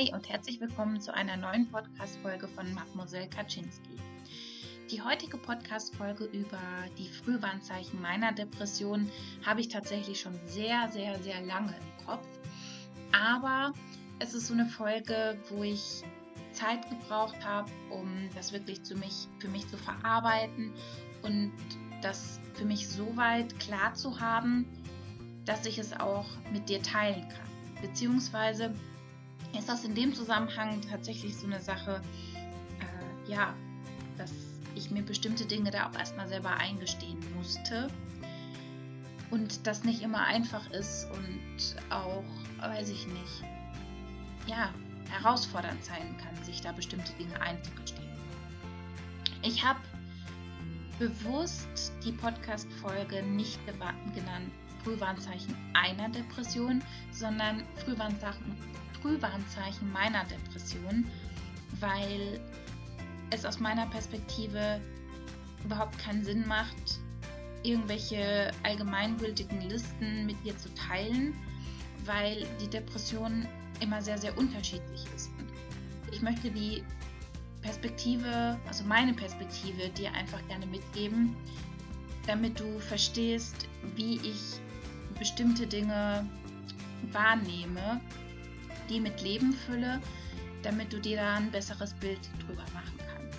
Hi und herzlich willkommen zu einer neuen Podcast-Folge von Mademoiselle Kaczynski. Die heutige Podcast-Folge über die Frühwarnzeichen meiner Depression habe ich tatsächlich schon sehr, sehr, sehr lange im Kopf. Aber es ist so eine Folge, wo ich Zeit gebraucht habe, um das wirklich zu mich, für mich zu verarbeiten und das für mich so weit klar zu haben, dass ich es auch mit dir teilen kann. Beziehungsweise ist das in dem Zusammenhang tatsächlich so eine Sache, äh, ja, dass ich mir bestimmte Dinge da auch erstmal selber eingestehen musste. Und das nicht immer einfach ist und auch, weiß ich nicht, ja, herausfordernd sein kann, sich da bestimmte Dinge einzugestehen. Ich habe bewusst die Podcast-Folge nicht genannt Frühwarnzeichen einer Depression, sondern Frühwarnzeichen Frühwarnzeichen meiner Depression, weil es aus meiner Perspektive überhaupt keinen Sinn macht, irgendwelche allgemeingültigen Listen mit dir zu teilen, weil die Depression immer sehr, sehr unterschiedlich ist. Ich möchte die Perspektive, also meine Perspektive, dir einfach gerne mitgeben, damit du verstehst, wie ich bestimmte Dinge wahrnehme die mit Leben fülle, damit du dir da ein besseres Bild drüber machen kannst.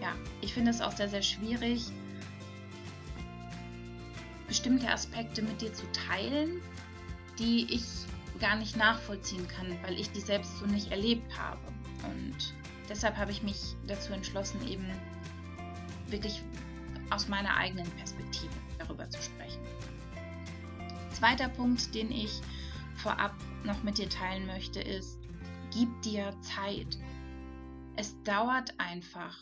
Ja, ich finde es auch sehr, sehr schwierig, bestimmte Aspekte mit dir zu teilen, die ich gar nicht nachvollziehen kann, weil ich die selbst so nicht erlebt habe. Und deshalb habe ich mich dazu entschlossen, eben wirklich aus meiner eigenen Perspektive darüber zu sprechen. Zweiter Punkt, den ich vorab noch mit dir teilen möchte, ist, gib dir Zeit. Es dauert einfach,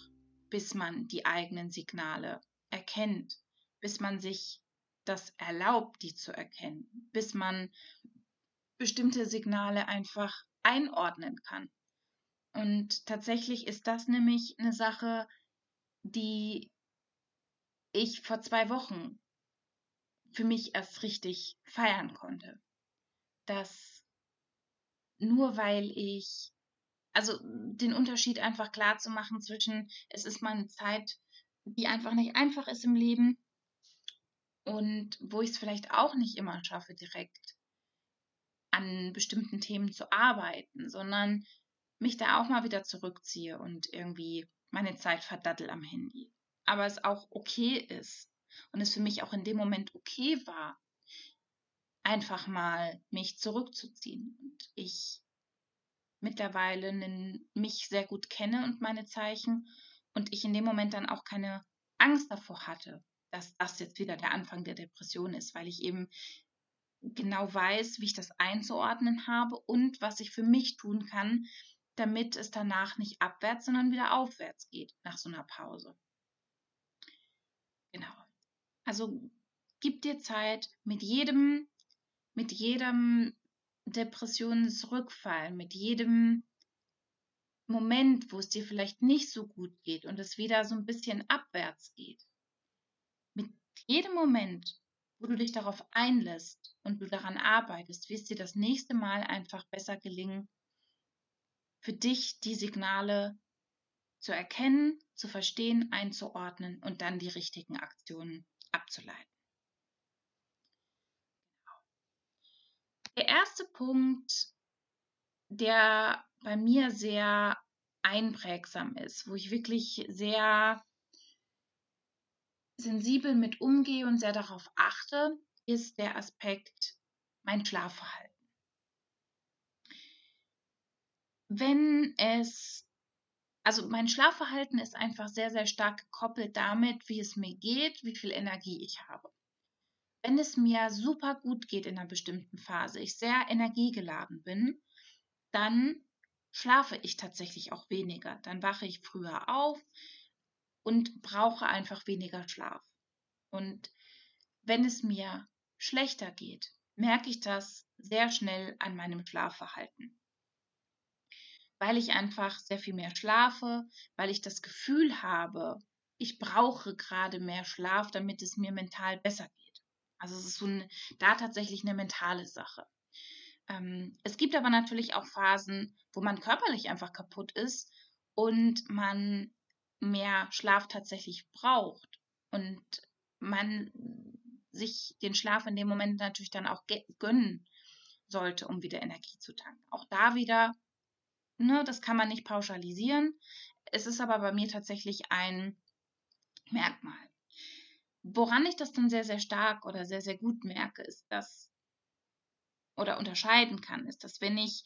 bis man die eigenen Signale erkennt, bis man sich das erlaubt, die zu erkennen, bis man bestimmte Signale einfach einordnen kann. Und tatsächlich ist das nämlich eine Sache, die ich vor zwei Wochen für mich erst richtig feiern konnte dass nur weil ich, also den Unterschied einfach klar zu machen zwischen, es ist mal eine Zeit, die einfach nicht einfach ist im Leben und wo ich es vielleicht auch nicht immer schaffe, direkt an bestimmten Themen zu arbeiten, sondern mich da auch mal wieder zurückziehe und irgendwie meine Zeit verdattel am Handy. Aber es auch okay ist und es für mich auch in dem Moment okay war, einfach mal mich zurückzuziehen. Und ich mittlerweile mich sehr gut kenne und meine Zeichen und ich in dem Moment dann auch keine Angst davor hatte, dass das jetzt wieder der Anfang der Depression ist, weil ich eben genau weiß, wie ich das einzuordnen habe und was ich für mich tun kann, damit es danach nicht abwärts, sondern wieder aufwärts geht nach so einer Pause. Genau. Also gib dir Zeit, mit jedem mit jedem Depressionsrückfall, mit jedem Moment, wo es dir vielleicht nicht so gut geht und es wieder so ein bisschen abwärts geht. Mit jedem Moment, wo du dich darauf einlässt und du daran arbeitest, wird es dir das nächste Mal einfach besser gelingen, für dich die Signale zu erkennen, zu verstehen, einzuordnen und dann die richtigen Aktionen abzuleiten. Der erste Punkt, der bei mir sehr einprägsam ist, wo ich wirklich sehr sensibel mit umgehe und sehr darauf achte, ist der Aspekt mein Schlafverhalten. Wenn es, also mein Schlafverhalten ist einfach sehr, sehr stark gekoppelt damit, wie es mir geht, wie viel Energie ich habe wenn es mir super gut geht in einer bestimmten Phase, ich sehr energiegeladen bin, dann schlafe ich tatsächlich auch weniger. Dann wache ich früher auf und brauche einfach weniger Schlaf. Und wenn es mir schlechter geht, merke ich das sehr schnell an meinem Schlafverhalten. Weil ich einfach sehr viel mehr schlafe, weil ich das Gefühl habe, ich brauche gerade mehr Schlaf, damit es mir mental besser geht. Also es ist so ein, da tatsächlich eine mentale Sache. Ähm, es gibt aber natürlich auch Phasen, wo man körperlich einfach kaputt ist und man mehr Schlaf tatsächlich braucht und man sich den Schlaf in dem Moment natürlich dann auch gönnen sollte, um wieder Energie zu tanken. Auch da wieder, ne, das kann man nicht pauschalisieren. Es ist aber bei mir tatsächlich ein Merkmal. Woran ich das dann sehr, sehr stark oder sehr, sehr gut merke, ist, dass oder unterscheiden kann, ist, dass wenn ich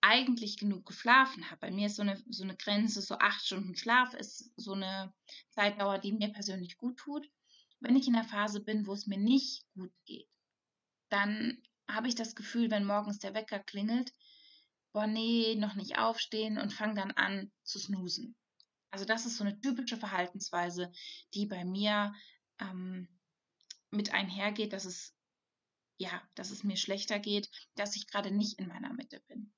eigentlich genug geschlafen habe, bei mir ist so eine, so eine Grenze, so acht Stunden Schlaf ist so eine Zeitdauer, die mir persönlich gut tut. Wenn ich in einer Phase bin, wo es mir nicht gut geht, dann habe ich das Gefühl, wenn morgens der Wecker klingelt, boah, nee, noch nicht aufstehen und fange dann an zu snoosen. Also das ist so eine typische Verhaltensweise, die bei mir ähm, mit einhergeht, dass es ja, dass es mir schlechter geht, dass ich gerade nicht in meiner Mitte bin.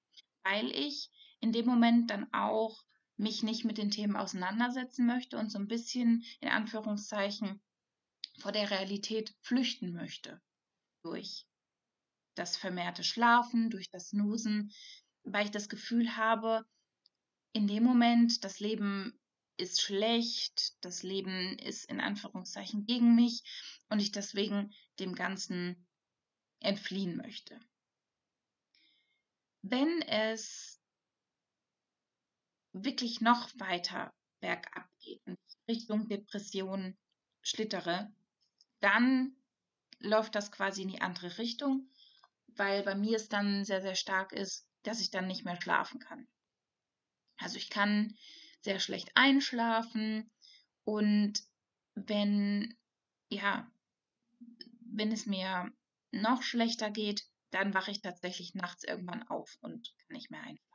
Weil ich in dem Moment dann auch mich nicht mit den Themen auseinandersetzen möchte und so ein bisschen in Anführungszeichen vor der Realität flüchten möchte. Durch das vermehrte Schlafen, durch das Nusen, weil ich das Gefühl habe, in dem Moment, das Leben ist schlecht, das Leben ist in Anführungszeichen gegen mich und ich deswegen dem Ganzen entfliehen möchte. Wenn es wirklich noch weiter bergab geht und Richtung Depression schlittere, dann läuft das quasi in die andere Richtung, weil bei mir es dann sehr, sehr stark ist, dass ich dann nicht mehr schlafen kann. Also ich kann sehr schlecht einschlafen und wenn, ja, wenn es mir noch schlechter geht, dann wache ich tatsächlich nachts irgendwann auf und kann nicht mehr einschlafen.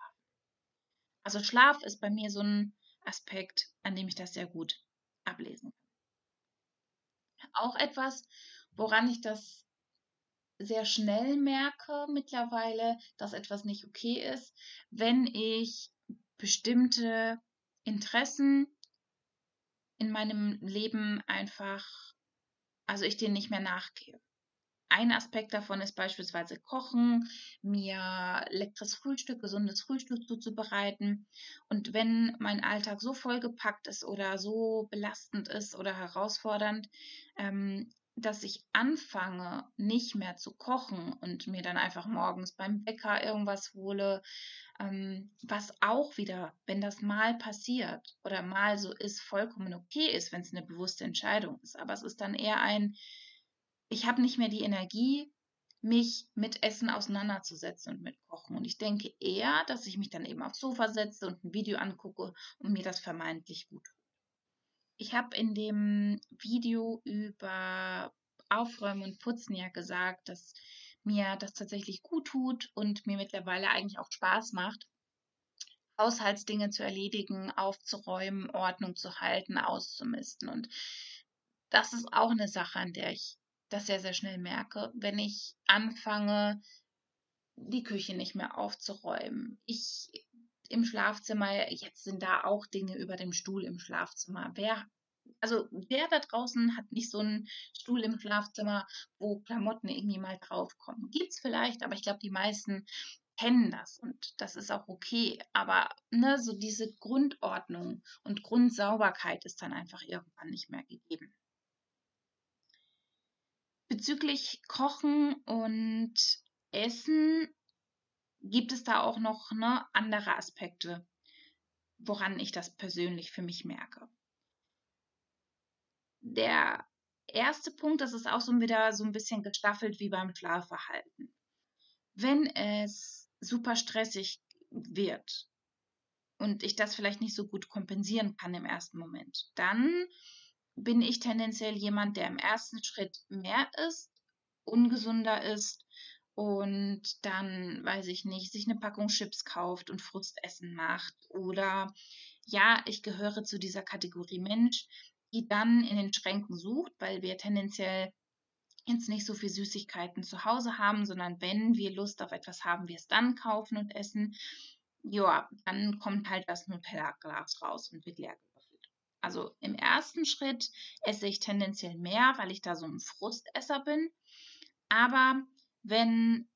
Also Schlaf ist bei mir so ein Aspekt, an dem ich das sehr gut ablesen kann. Auch etwas, woran ich das sehr schnell merke mittlerweile, dass etwas nicht okay ist, wenn ich bestimmte Interessen in meinem Leben einfach, also ich denen nicht mehr nachgehe. Ein Aspekt davon ist beispielsweise Kochen, mir leckeres Frühstück, gesundes Frühstück zuzubereiten. Und wenn mein Alltag so vollgepackt ist oder so belastend ist oder herausfordernd, ähm, dass ich anfange, nicht mehr zu kochen und mir dann einfach morgens beim Bäcker irgendwas hole, ähm, was auch wieder, wenn das mal passiert oder mal so ist, vollkommen okay ist, wenn es eine bewusste Entscheidung ist. Aber es ist dann eher ein, ich habe nicht mehr die Energie, mich mit Essen auseinanderzusetzen und mit Kochen. Und ich denke eher, dass ich mich dann eben aufs Sofa setze und ein Video angucke und mir das vermeintlich gut tut. Ich habe in dem Video über Aufräumen und Putzen ja gesagt, dass mir das tatsächlich gut tut und mir mittlerweile eigentlich auch Spaß macht, Haushaltsdinge zu erledigen, aufzuräumen, Ordnung zu halten, auszumisten. Und das ist auch eine Sache, an der ich das sehr, sehr schnell merke, wenn ich anfange, die Küche nicht mehr aufzuräumen. Ich im Schlafzimmer, jetzt sind da auch Dinge über dem Stuhl im Schlafzimmer. Wer, also wer da draußen hat nicht so einen Stuhl im Schlafzimmer, wo Klamotten irgendwie mal draufkommen? Gibt's vielleicht, aber ich glaube, die meisten kennen das und das ist auch okay. Aber ne, so diese Grundordnung und Grundsauberkeit ist dann einfach irgendwann nicht mehr gegeben. Bezüglich Kochen und Essen gibt es da auch noch ne, andere Aspekte, woran ich das persönlich für mich merke. Der erste Punkt, das ist auch so wieder so ein bisschen gestaffelt wie beim Schlafverhalten. Wenn es super stressig wird und ich das vielleicht nicht so gut kompensieren kann im ersten Moment, dann bin ich tendenziell jemand, der im ersten Schritt mehr isst, ungesunder ist und dann, weiß ich nicht, sich eine Packung Chips kauft und Frustessen macht. Oder ja, ich gehöre zu dieser Kategorie Mensch, die dann in den Schränken sucht, weil wir tendenziell jetzt nicht so viel Süßigkeiten zu Hause haben, sondern wenn wir Lust auf etwas haben, wir es dann kaufen und essen. Ja, dann kommt halt das Nutella-Glas raus und wird leer also im ersten Schritt esse ich tendenziell mehr, weil ich da so ein Frustesser bin. Aber wenn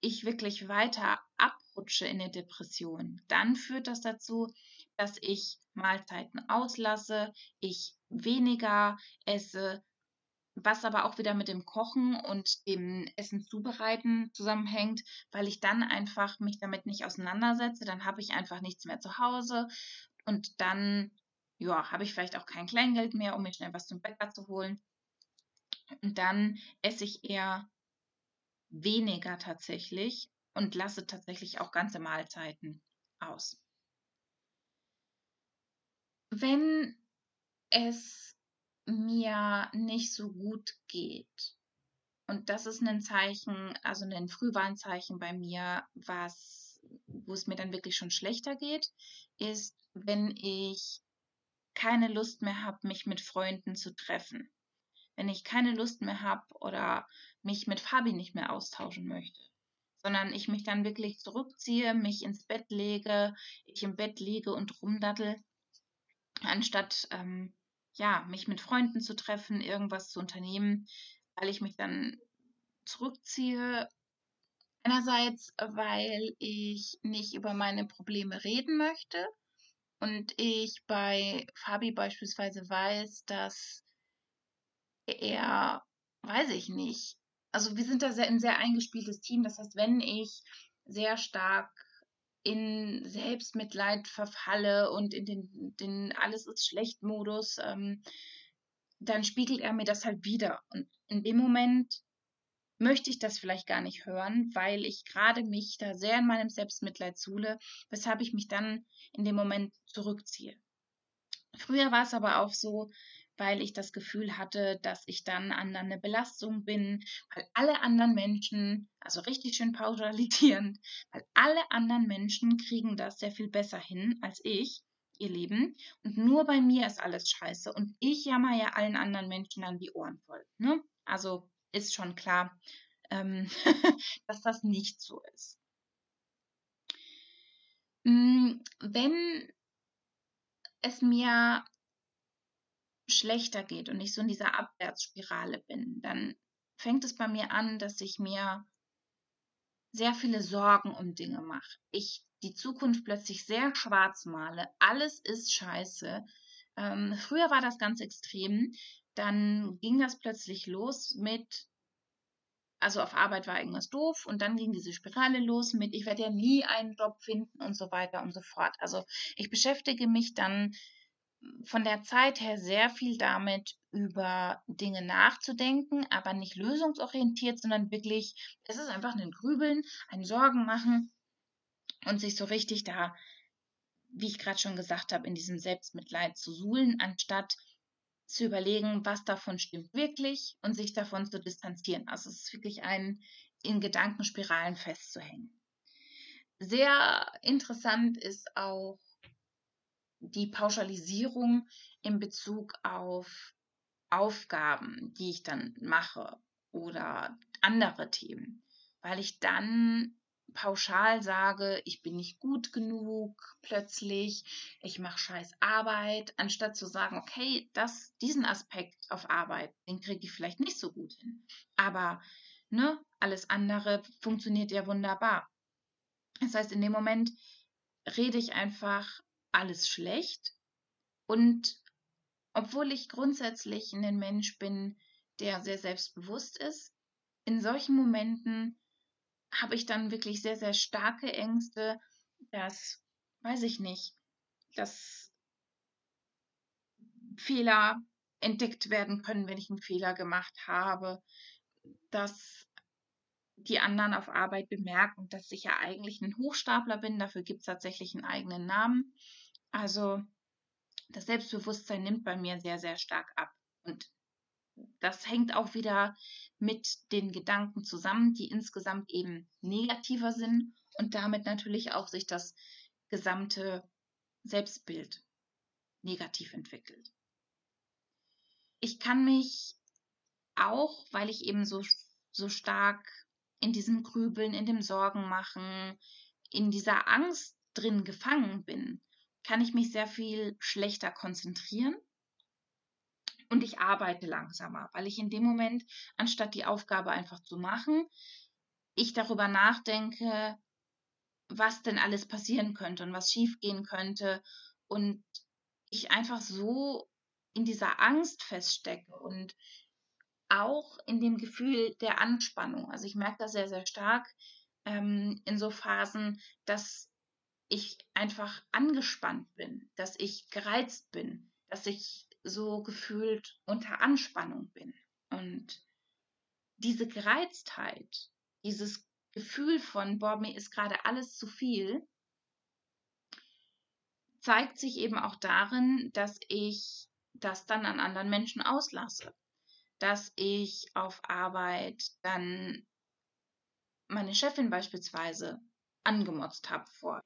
ich wirklich weiter abrutsche in eine Depression, dann führt das dazu, dass ich Mahlzeiten auslasse, ich weniger esse, was aber auch wieder mit dem Kochen und dem Essen zubereiten zusammenhängt, weil ich dann einfach mich damit nicht auseinandersetze, dann habe ich einfach nichts mehr zu Hause und dann ja, habe ich vielleicht auch kein Kleingeld mehr, um mir schnell was zum Bäcker zu holen. Und dann esse ich eher weniger tatsächlich und lasse tatsächlich auch ganze Mahlzeiten aus. Wenn es mir nicht so gut geht, und das ist ein Zeichen, also ein Frühwarnzeichen bei mir, was, wo es mir dann wirklich schon schlechter geht, ist, wenn ich keine Lust mehr habe, mich mit Freunden zu treffen. Wenn ich keine Lust mehr habe oder mich mit Fabi nicht mehr austauschen möchte, sondern ich mich dann wirklich zurückziehe, mich ins Bett lege, ich im Bett liege und rumdattel, anstatt ähm, ja, mich mit Freunden zu treffen, irgendwas zu unternehmen, weil ich mich dann zurückziehe. Einerseits, weil ich nicht über meine Probleme reden möchte und ich bei Fabi beispielsweise weiß, dass er, weiß ich nicht, also wir sind da sehr, ein sehr eingespieltes Team. Das heißt, wenn ich sehr stark in Selbstmitleid verfalle und in den, den Alles ist schlecht Modus, ähm, dann spiegelt er mir das halt wieder. Und in dem Moment möchte ich das vielleicht gar nicht hören, weil ich gerade mich da sehr in meinem Selbstmitleid zule, weshalb ich mich dann in dem Moment zurückziehe. Früher war es aber auch so, weil ich das Gefühl hatte, dass ich dann anderen eine Belastung bin, weil alle anderen Menschen, also richtig schön pauschalisierend, weil alle anderen Menschen kriegen das sehr viel besser hin als ich, ihr Leben. Und nur bei mir ist alles scheiße. Und ich jammer ja allen anderen Menschen dann die Ohren voll. Ne? Also ist schon klar, ähm, dass das nicht so ist. Hm, wenn es mir schlechter geht und ich so in dieser Abwärtsspirale bin, dann fängt es bei mir an, dass ich mir sehr viele Sorgen um Dinge mache. Ich die Zukunft plötzlich sehr schwarz male. Alles ist scheiße. Ähm, früher war das ganz extrem. Dann ging das plötzlich los mit, also auf Arbeit war irgendwas doof und dann ging diese Spirale los mit, ich werde ja nie einen Job finden und so weiter und so fort. Also ich beschäftige mich dann von der Zeit her sehr viel damit, über Dinge nachzudenken, aber nicht lösungsorientiert, sondern wirklich, es ist einfach ein Grübeln, ein Sorgen machen und sich so richtig da, wie ich gerade schon gesagt habe, in diesem Selbstmitleid zu suhlen, anstatt zu überlegen, was davon stimmt wirklich und sich davon zu distanzieren. Also es ist wirklich ein in Gedankenspiralen festzuhängen. Sehr interessant ist auch die Pauschalisierung in Bezug auf Aufgaben, die ich dann mache oder andere Themen, weil ich dann pauschal sage, ich bin nicht gut genug plötzlich, ich mache scheiß Arbeit, anstatt zu sagen, okay, das, diesen Aspekt auf Arbeit, den kriege ich vielleicht nicht so gut hin. Aber ne, alles andere funktioniert ja wunderbar. Das heißt, in dem Moment rede ich einfach alles schlecht. Und obwohl ich grundsätzlich ein Mensch bin, der sehr selbstbewusst ist, in solchen Momenten habe ich dann wirklich sehr, sehr starke Ängste, dass, weiß ich nicht, dass Fehler entdeckt werden können, wenn ich einen Fehler gemacht habe, dass die anderen auf Arbeit bemerken, dass ich ja eigentlich ein Hochstapler bin. Dafür gibt es tatsächlich einen eigenen Namen. Also das Selbstbewusstsein nimmt bei mir sehr, sehr stark ab. Und das hängt auch wieder mit den Gedanken zusammen, die insgesamt eben negativer sind und damit natürlich auch sich das gesamte Selbstbild negativ entwickelt. Ich kann mich auch, weil ich eben so, so stark in diesem Grübeln, in dem Sorgen machen, in dieser Angst drin gefangen bin, kann ich mich sehr viel schlechter konzentrieren und ich arbeite langsamer, weil ich in dem Moment, anstatt die Aufgabe einfach zu machen, ich darüber nachdenke, was denn alles passieren könnte und was schiefgehen könnte und ich einfach so in dieser Angst feststecke und auch in dem Gefühl der Anspannung. Also ich merke das sehr, sehr stark ähm, in so Phasen, dass ich einfach angespannt bin, dass ich gereizt bin, dass ich so gefühlt unter Anspannung bin. Und diese Gereiztheit, dieses Gefühl von, boah, mir ist gerade alles zu viel, zeigt sich eben auch darin, dass ich das dann an anderen Menschen auslasse. Dass ich auf Arbeit dann meine Chefin beispielsweise angemotzt habe vor,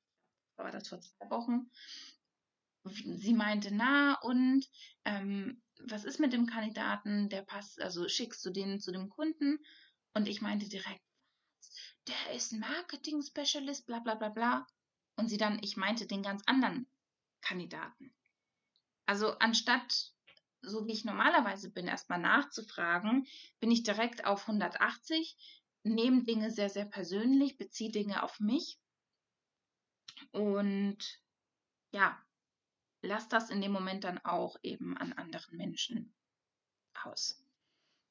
war das vor zwei Wochen. Sie meinte, na und ähm, was ist mit dem Kandidaten, der passt, also schickst du den zu dem Kunden? Und ich meinte direkt, der ist Marketing-Specialist, bla bla bla bla. Und sie dann, ich meinte den ganz anderen Kandidaten. Also anstatt, so wie ich normalerweise bin, erstmal nachzufragen, bin ich direkt auf 180, nehme Dinge sehr, sehr persönlich, beziehe Dinge auf mich und ja, lass das in dem Moment dann auch eben an anderen Menschen aus.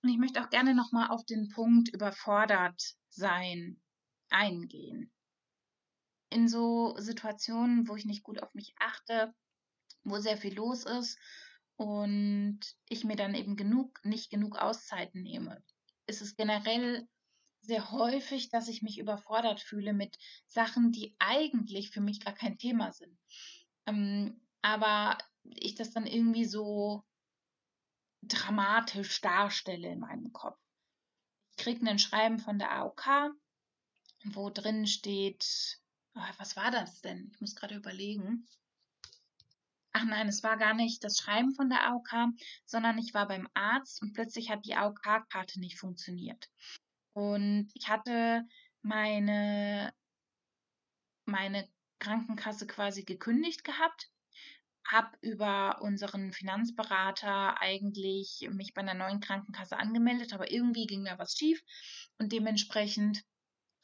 Und ich möchte auch gerne nochmal auf den Punkt überfordert sein eingehen. In so Situationen, wo ich nicht gut auf mich achte, wo sehr viel los ist und ich mir dann eben genug, nicht genug Auszeiten nehme, ist es generell sehr häufig, dass ich mich überfordert fühle mit Sachen, die eigentlich für mich gar kein Thema sind. Ähm, aber ich das dann irgendwie so dramatisch darstelle in meinem Kopf. Ich kriege ein Schreiben von der AOK, wo drin steht, oh, was war das denn? Ich muss gerade überlegen. Ach nein, es war gar nicht das Schreiben von der AOK, sondern ich war beim Arzt und plötzlich hat die AOK-Karte nicht funktioniert. Und ich hatte meine, meine Krankenkasse quasi gekündigt gehabt, habe über unseren Finanzberater eigentlich mich bei einer neuen Krankenkasse angemeldet, aber irgendwie ging da was schief und dementsprechend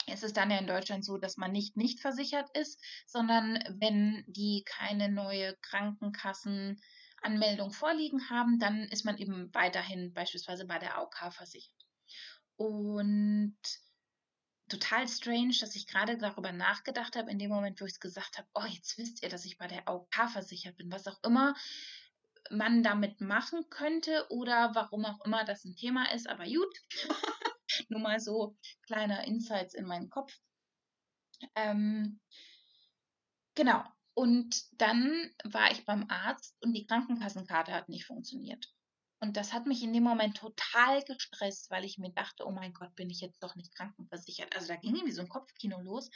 ist es dann ja in Deutschland so, dass man nicht nicht versichert ist, sondern wenn die keine neue Krankenkassenanmeldung vorliegen haben, dann ist man eben weiterhin beispielsweise bei der AOK versichert. Und total strange, dass ich gerade darüber nachgedacht habe, in dem Moment, wo ich es gesagt habe, oh, jetzt wisst ihr, dass ich bei der AOK versichert bin, was auch immer man damit machen könnte oder warum auch immer das ein Thema ist, aber gut. Nur mal so kleine Insights in meinen Kopf. Ähm, genau. Und dann war ich beim Arzt und die Krankenkassenkarte hat nicht funktioniert. Und das hat mich in dem Moment total gestresst, weil ich mir dachte, oh mein Gott, bin ich jetzt doch nicht krankenversichert. Also da ging irgendwie so ein Kopfkino los.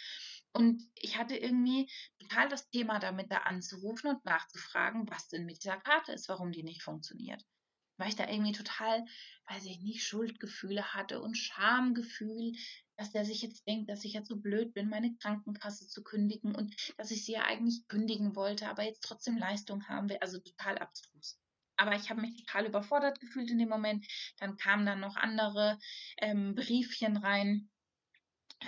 Und ich hatte irgendwie total das Thema damit, da anzurufen und nachzufragen, was denn mit dieser Karte ist, warum die nicht funktioniert. Weil ich da irgendwie total, weiß ich nicht, Schuldgefühle hatte und Schamgefühl, dass der sich jetzt denkt, dass ich jetzt so blöd bin, meine Krankenkasse zu kündigen und dass ich sie ja eigentlich kündigen wollte, aber jetzt trotzdem Leistung haben will. Also total abstrus aber ich habe mich total überfordert gefühlt in dem Moment. Dann kamen dann noch andere ähm, Briefchen rein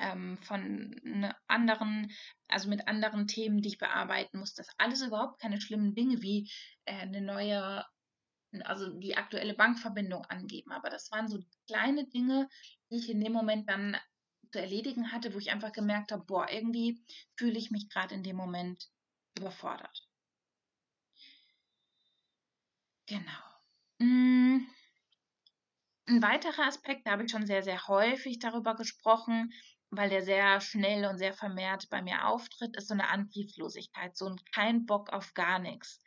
ähm, von ne anderen, also mit anderen Themen, die ich bearbeiten muss. Das alles überhaupt keine schlimmen Dinge wie äh, eine neue, also die aktuelle Bankverbindung angeben. Aber das waren so kleine Dinge, die ich in dem Moment dann zu erledigen hatte, wo ich einfach gemerkt habe, boah, irgendwie fühle ich mich gerade in dem Moment überfordert. Genau. Hm. Ein weiterer Aspekt, da habe ich schon sehr, sehr häufig darüber gesprochen, weil der sehr schnell und sehr vermehrt bei mir auftritt, ist so eine Antriebslosigkeit, so ein kein Bock auf gar nichts.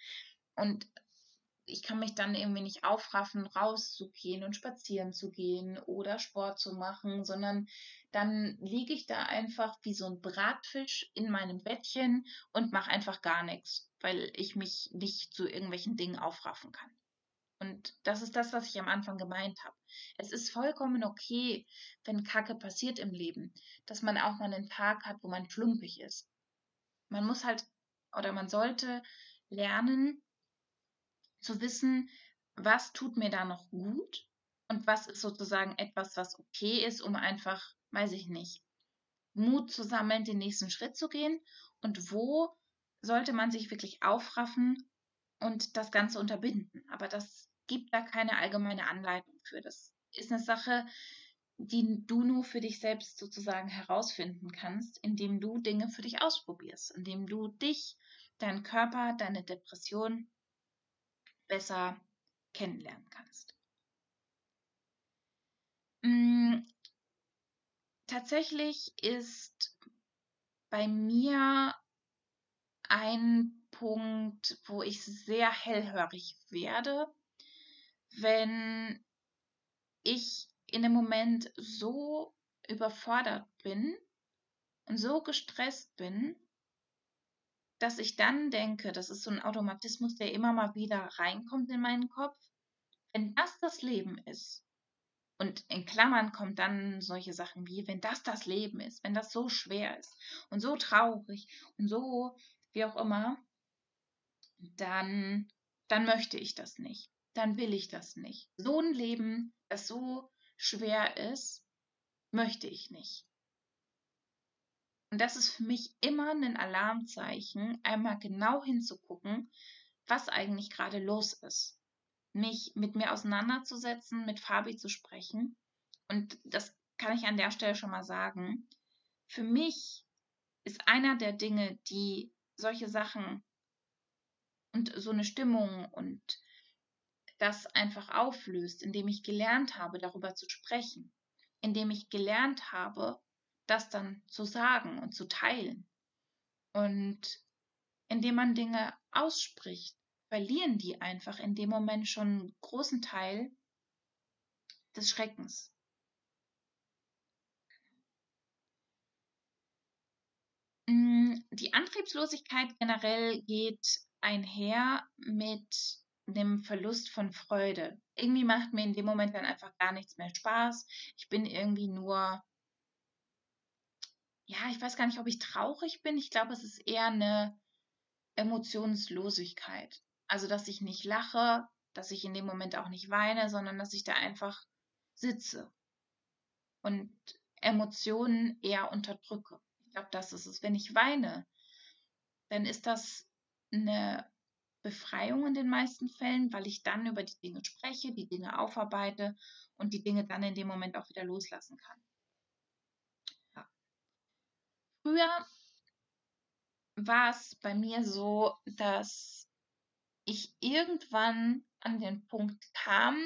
Und ich kann mich dann irgendwie nicht aufraffen, rauszugehen und spazieren zu gehen oder Sport zu machen, sondern dann liege ich da einfach wie so ein Bratfisch in meinem Bettchen und mache einfach gar nichts, weil ich mich nicht zu irgendwelchen Dingen aufraffen kann. Und das ist das, was ich am Anfang gemeint habe. Es ist vollkommen okay, wenn Kacke passiert im Leben, dass man auch mal einen Tag hat, wo man schlumpig ist. Man muss halt oder man sollte lernen, zu wissen, was tut mir da noch gut und was ist sozusagen etwas, was okay ist, um einfach, weiß ich nicht, Mut zu sammeln, den nächsten Schritt zu gehen und wo sollte man sich wirklich aufraffen und das Ganze unterbinden. Aber das gibt da keine allgemeine Anleitung für. Das ist eine Sache, die du nur für dich selbst sozusagen herausfinden kannst, indem du Dinge für dich ausprobierst, indem du dich, deinen Körper, deine Depression besser kennenlernen kannst. Hm, tatsächlich ist bei mir ein Punkt, wo ich sehr hellhörig werde, wenn ich in dem Moment so überfordert bin und so gestresst bin, dass ich dann denke, das ist so ein Automatismus, der immer mal wieder reinkommt in meinen Kopf, wenn das das Leben ist, und in Klammern kommt dann solche Sachen wie, wenn das das Leben ist, wenn das so schwer ist und so traurig und so wie auch immer, dann, dann möchte ich das nicht. Dann will ich das nicht. So ein Leben, das so schwer ist, möchte ich nicht. Und das ist für mich immer ein Alarmzeichen, einmal genau hinzugucken, was eigentlich gerade los ist. Mich mit mir auseinanderzusetzen, mit Fabi zu sprechen. Und das kann ich an der Stelle schon mal sagen. Für mich ist einer der Dinge, die solche Sachen und so eine Stimmung und das einfach auflöst, indem ich gelernt habe, darüber zu sprechen, indem ich gelernt habe, das dann zu sagen und zu teilen. Und indem man Dinge ausspricht, verlieren die einfach in dem Moment schon einen großen Teil des Schreckens. Mm, die Antriebslosigkeit generell geht einher mit dem Verlust von Freude. Irgendwie macht mir in dem Moment dann einfach gar nichts mehr Spaß. Ich bin irgendwie nur, ja, ich weiß gar nicht, ob ich traurig bin. Ich glaube, es ist eher eine Emotionslosigkeit. Also, dass ich nicht lache, dass ich in dem Moment auch nicht weine, sondern dass ich da einfach sitze und Emotionen eher unterdrücke. Ich glaube, das ist es. Wenn ich weine, dann ist das eine Befreiung in den meisten Fällen, weil ich dann über die Dinge spreche, die Dinge aufarbeite und die Dinge dann in dem Moment auch wieder loslassen kann. Früher war es bei mir so, dass ich irgendwann an den Punkt kam,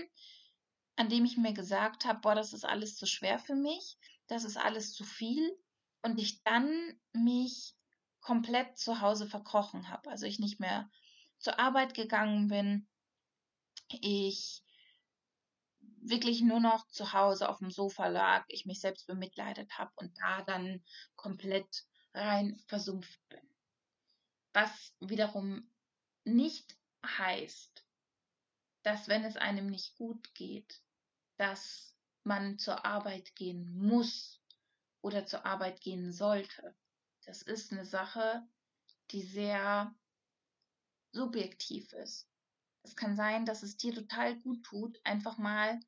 an dem ich mir gesagt habe, boah, das ist alles zu schwer für mich, das ist alles zu viel und ich dann mich komplett zu Hause verkrochen habe. Also ich nicht mehr zur Arbeit gegangen bin, ich wirklich nur noch zu Hause auf dem Sofa lag, ich mich selbst bemitleidet habe und da dann komplett rein versumpft bin. Was wiederum nicht heißt, dass wenn es einem nicht gut geht, dass man zur Arbeit gehen muss oder zur Arbeit gehen sollte. Das ist eine Sache, die sehr subjektiv ist. Es kann sein, dass es dir total gut tut, einfach mal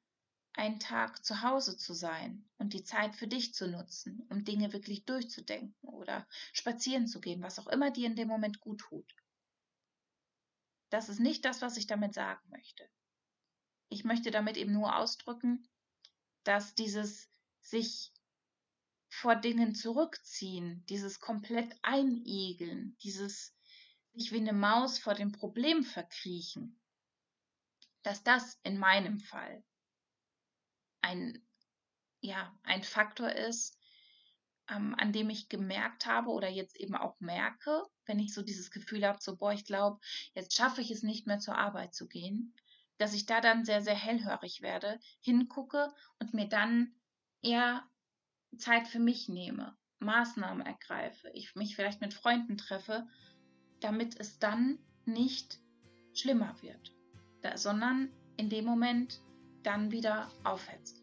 einen Tag zu Hause zu sein und die Zeit für dich zu nutzen, um Dinge wirklich durchzudenken oder spazieren zu gehen, was auch immer dir in dem Moment gut tut. Das ist nicht das, was ich damit sagen möchte. Ich möchte damit eben nur ausdrücken, dass dieses sich vor Dingen zurückziehen, dieses komplett einigeln, dieses sich wie eine Maus vor dem Problem verkriechen, dass das in meinem Fall ein, ja, ein Faktor ist, ähm, an dem ich gemerkt habe oder jetzt eben auch merke, wenn ich so dieses Gefühl habe, so, boah, ich glaube, jetzt schaffe ich es nicht mehr zur Arbeit zu gehen, dass ich da dann sehr, sehr hellhörig werde, hingucke und mir dann eher Zeit für mich nehme, Maßnahmen ergreife, ich mich vielleicht mit Freunden treffe damit es dann nicht schlimmer wird, sondern in dem Moment dann wieder aufhetzt.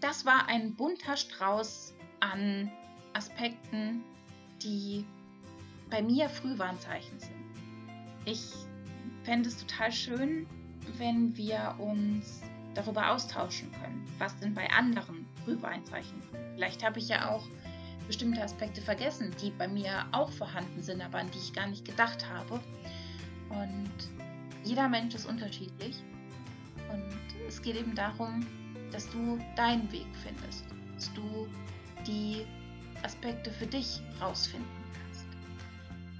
Das war ein bunter Strauß an Aspekten, die bei mir Frühwarnzeichen sind. Ich fände es total schön, wenn wir uns darüber austauschen können. Was sind bei anderen Frühwarnzeichen? Vielleicht habe ich ja auch bestimmte Aspekte vergessen, die bei mir auch vorhanden sind, aber an die ich gar nicht gedacht habe. Und jeder Mensch ist unterschiedlich. Und es geht eben darum, dass du deinen Weg findest, dass du die Aspekte für dich rausfinden kannst,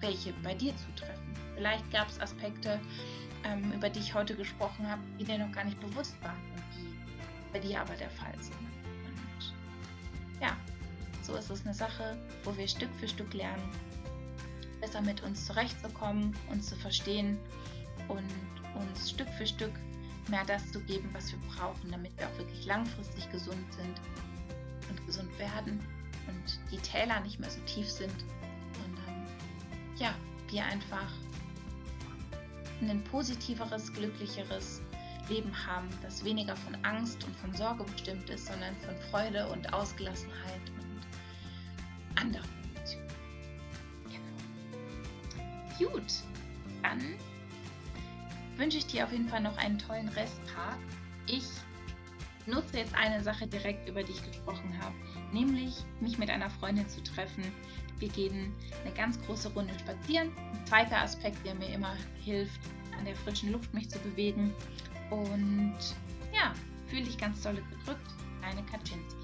welche bei dir zutreffen. Vielleicht gab es Aspekte, ähm, über die ich heute gesprochen habe, die dir noch gar nicht bewusst waren und die bei dir aber der Fall sind. Und ja, so ist es eine Sache, wo wir Stück für Stück lernen, besser mit uns zurechtzukommen, uns zu verstehen und uns Stück für Stück mehr das zu geben, was wir brauchen, damit wir auch wirklich langfristig gesund sind und gesund werden und die Täler nicht mehr so tief sind, sondern ja, wir einfach ein positiveres, glücklicheres Leben haben, das weniger von Angst und von Sorge bestimmt ist, sondern von Freude und Ausgelassenheit und anderen Emotionen. Genau. Gut, dann wünsche ich dir auf jeden Fall noch einen tollen Resttag. Ich nutze jetzt eine Sache direkt, über die ich gesprochen habe, nämlich mich mit einer Freundin zu treffen. Wir gehen eine ganz große Runde spazieren. Ein zweiter Aspekt, der mir immer hilft, an der frischen Luft mich zu bewegen. Und ja, fühle dich ganz doll gedrückt. Deine Kaczynski.